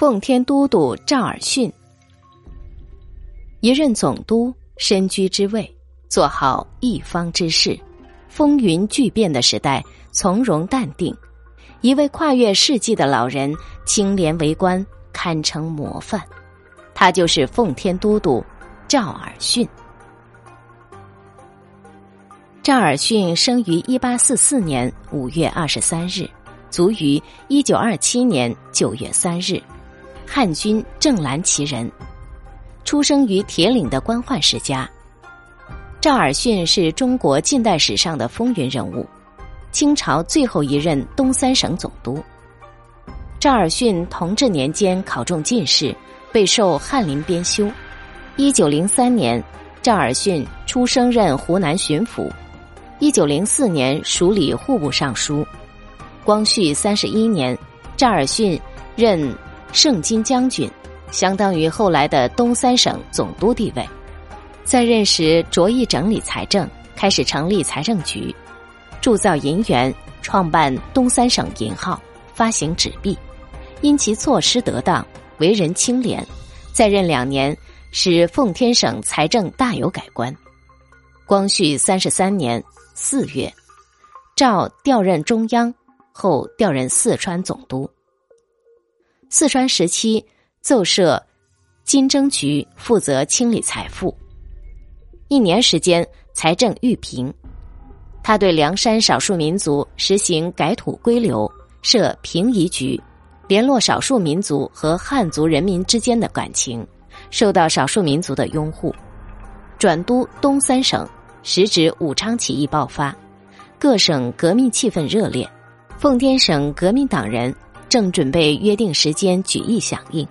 奉天都督赵尔巽，一任总督，身居之位，做好一方之事，风云巨变的时代，从容淡定。一位跨越世纪的老人，清廉为官，堪称模范。他就是奉天都督赵尔巽。赵尔巽生于一八四四年五月二十三日，卒于一九二七年九月三日。汉军正蓝旗人，出生于铁岭的官宦世家。赵尔巽是中国近代史上的风云人物，清朝最后一任东三省总督。赵尔巽同治年间考中进士，被授翰林编修。一九零三年，赵尔巽出升任湖南巡抚。一九零四年，署理户部尚书。光绪三十一年，赵尔巽任。盛京将军，相当于后来的东三省总督地位。在任时着意整理财政，开始成立财政局，铸造银元，创办东三省银号，发行纸币。因其措施得当，为人清廉，在任两年，使奉天省财政大有改观。光绪三十三年四月，赵调任中央，后调任四川总督。四川时期奏设金征局，负责清理财富。一年时间，财政愈平。他对凉山少数民族实行改土归流，设平移局，联络少数民族和汉族人民之间的感情，受到少数民族的拥护。转都东三省，时值武昌起义爆发，各省革命气氛热烈。奉天省革命党人。正准备约定时间举义响应，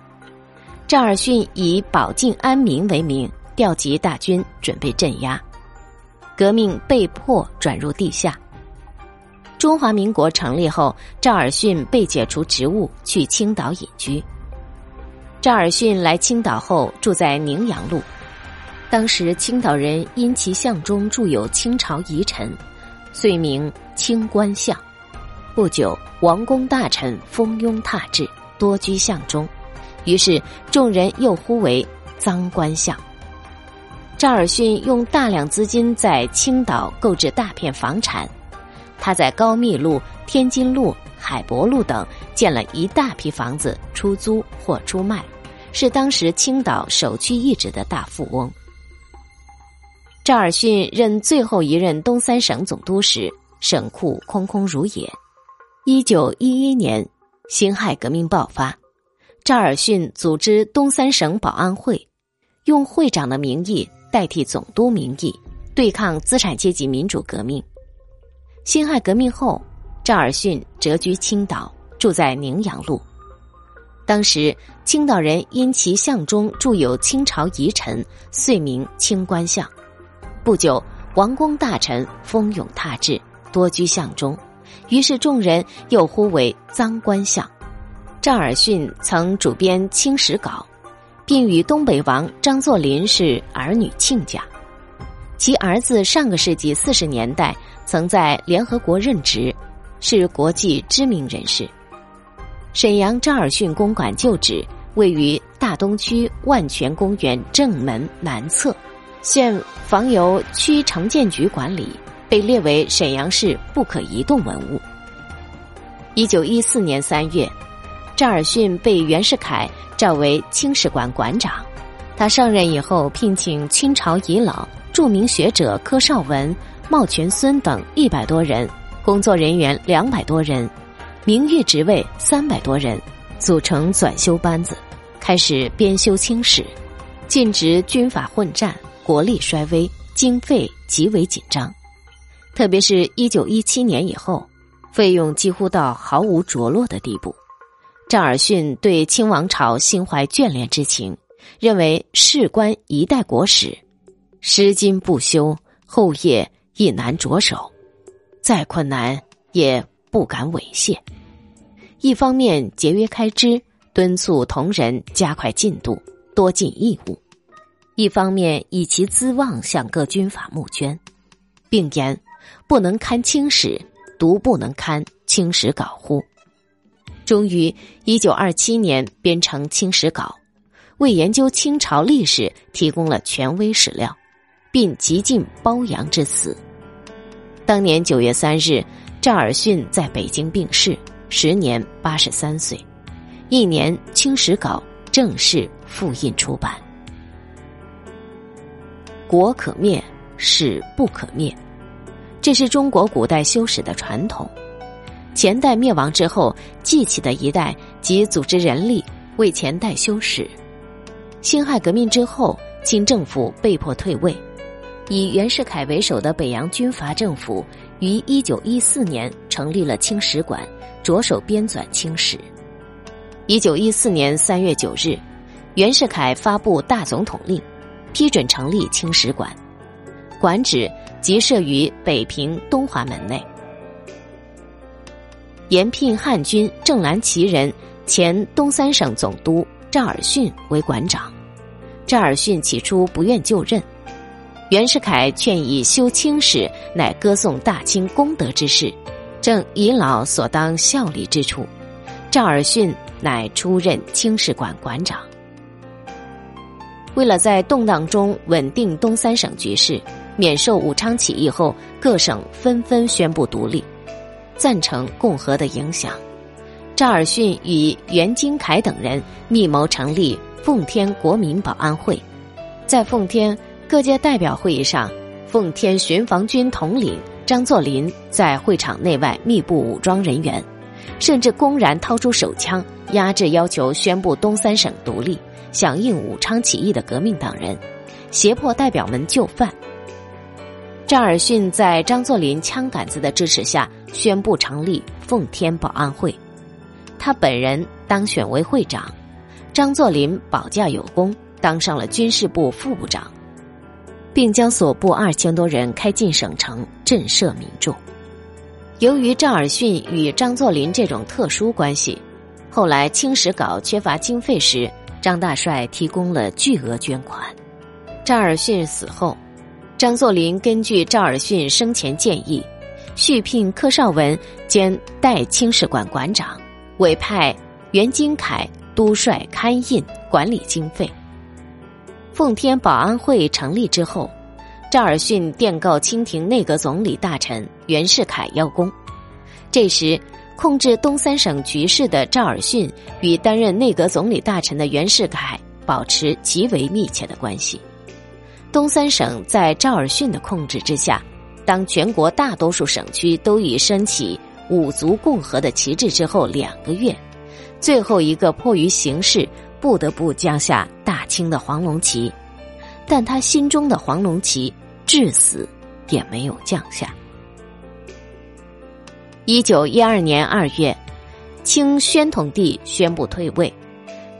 赵尔巽以保境安民为名，调集大军准备镇压，革命被迫转入地下。中华民国成立后，赵尔巽被解除职务，去青岛隐居。赵尔巽来青岛后，住在宁阳路。当时青岛人因其巷中住有清朝遗臣，遂名清官巷。不久，王公大臣蜂拥踏至，多居巷中，于是众人又呼为“赃官相”。赵尔巽用大量资金在青岛购置大片房产，他在高密路、天津路、海博路等建了一大批房子，出租或出卖，是当时青岛首屈一指的大富翁。赵尔巽任最后一任东三省总督时，省库空空如也。一九一一年，辛亥革命爆发，赵尔巽组织东三省保安会，用会长的名义代替总督名义，对抗资产阶级民主革命。辛亥革命后，赵尔巽谪居青岛，住在宁阳路。当时青岛人因其像中铸有清朝遗臣，遂名清官像。不久，王公大臣蜂拥踏至，多居巷中。于是众人又呼为“赃官相”。赵尔巽曾主编《清史稿》，并与东北王张作霖是儿女亲家。其儿子上个世纪四十年代曾在联合国任职，是国际知名人士。沈阳赵尔巽公馆旧址位于大东区万泉公园正门南侧，现房由区城建局管理。被列为沈阳市不可移动文物。一九一四年三月，赵尔巽被袁世凯召为清史馆馆长。他上任以后，聘请清朝遗老、著名学者柯绍文、茂全孙等一百多人，工作人员两百多人，名誉职位三百多人，组成纂修班子，开始编修清史，尽职军阀混战，国力衰微，经费极为紧张。特别是一九一七年以后，费用几乎到毫无着落的地步。赵尔巽对清王朝心怀眷恋之情，认为事关一代国史，拾金不修，后业亦难着手，再困难也不敢猥亵。一方面节约开支，敦促同仁加快进度，多尽义务；一方面以其资望向各军阀募捐，并言。不能看清史，独不能看清史稿乎？终于一九二七年编成《清史稿》，为研究清朝历史提供了权威史料，并极尽褒扬之词。当年九月三日，赵尔巽在北京病逝，时年八十三岁。一年，《清史稿》正式复印出版。国可灭，史不可灭，这是中国古代修史的传统。前代灭亡之后，继起的一代即组织人力为前代修史。辛亥革命之后，清政府被迫退位，以袁世凯为首的北洋军阀政府于一九一四年成立了清史馆，着手编纂清史。一九一四年三月九日，袁世凯发布大总统令，批准成立清史馆，馆址即设于北平东华门内。延聘汉军正蓝旗人、前东三省总督赵尔巽为馆长。赵尔巽起初不愿就任，袁世凯劝以修清史乃歌颂大清功德之事，正遗老所当效力之处。赵尔巽乃出任清史馆馆长。为了在动荡中稳定东三省局势，免受武昌起义后各省纷纷宣布独立。赞成共和的影响，赵尔巽与袁金凯等人密谋成立奉天国民保安会。在奉天各界代表会议上，奉天巡防军统领张作霖在会场内外密布武装人员，甚至公然掏出手枪压制要求宣布东三省独立、响应武昌起义的革命党人，胁迫代表们就范。赵尔巽在张作霖枪杆子的支持下，宣布成立奉天保安会，他本人当选为会长，张作霖保驾有功，当上了军事部副部长，并将所部二千多人开进省城震慑民众。由于赵尔巽与张作霖这种特殊关系，后来清史稿缺乏经费时，张大帅提供了巨额捐款。赵尔巽死后。张作霖根据赵尔巽生前建议，续聘柯绍文兼代清史馆馆长，委派袁金凯督率刊印管理经费。奉天保安会成立之后，赵尔巽电告清廷内阁总理大臣袁世凯邀功。这时，控制东三省局势的赵尔巽与担任内阁总理大臣的袁世凯保持极为密切的关系。东三省在赵尔巽的控制之下，当全国大多数省区都已升起五族共和的旗帜之后两个月，最后一个迫于形势不得不降下大清的黄龙旗，但他心中的黄龙旗至死也没有降下。一九一二年二月，清宣统帝宣布退位，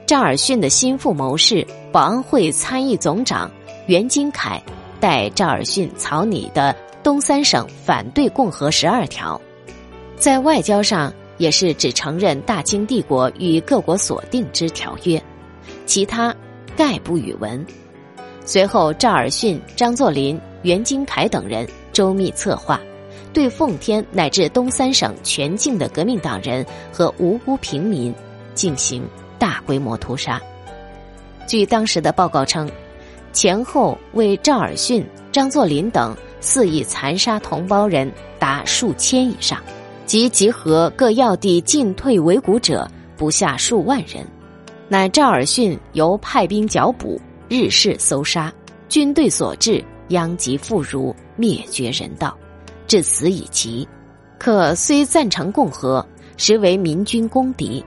赵尔巽的心腹谋士、保安会参议总长。袁金凯代赵尔巽草拟的东三省反对共和十二条，在外交上也是只承认大清帝国与各国所定之条约，其他概不与闻。随后，赵尔巽、张作霖、袁金凯等人周密策划，对奉天乃至东三省全境的革命党人和无辜平民进行大规模屠杀。据当时的报告称。前后为赵尔巽、张作霖等肆意残杀同胞人达数千以上，及集合各要地进退维谷者不下数万人，乃赵尔巽由派兵剿捕，日事搜杀，军队所至殃及妇孺，灭绝人道，至此已极。可虽赞成共和，实为民军公敌。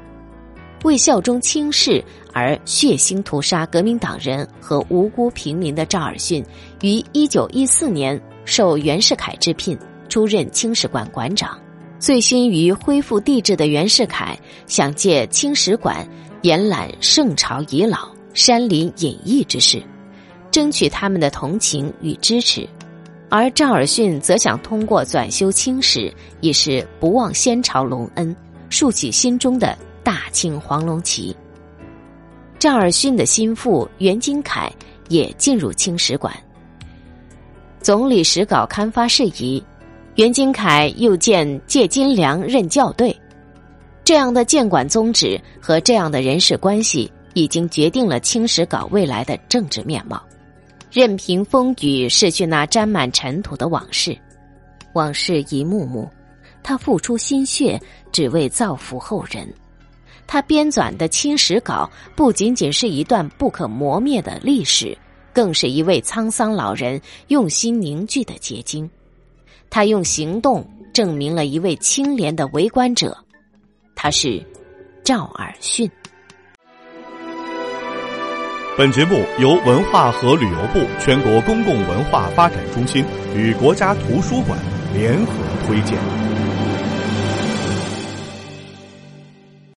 为效忠清室而血腥屠杀革命党人和无辜平民的赵尔巽，于一九一四年受袁世凯之聘出任清史馆馆长。醉心于恢复帝制的袁世凯，想借清史馆延揽圣朝遗老、山林隐逸之事，争取他们的同情与支持；而赵尔巽则想通过转修清史，以是不忘先朝隆恩，竖起心中的。大清黄龙旗。赵尔巽的心腹袁金凯也进入清史馆。总理史稿刊发事宜，袁金凯又见借金良任校对。这样的监管宗旨和这样的人事关系，已经决定了清史稿未来的政治面貌。任凭风雨逝去那沾满尘土的往事，往事一幕幕，他付出心血，只为造福后人。他编纂的清史稿不仅仅是一段不可磨灭的历史，更是一位沧桑老人用心凝聚的结晶。他用行动证明了一位清廉的为官者，他是赵尔巽。本节目由文化和旅游部全国公共文化发展中心与国家图书馆联合推荐。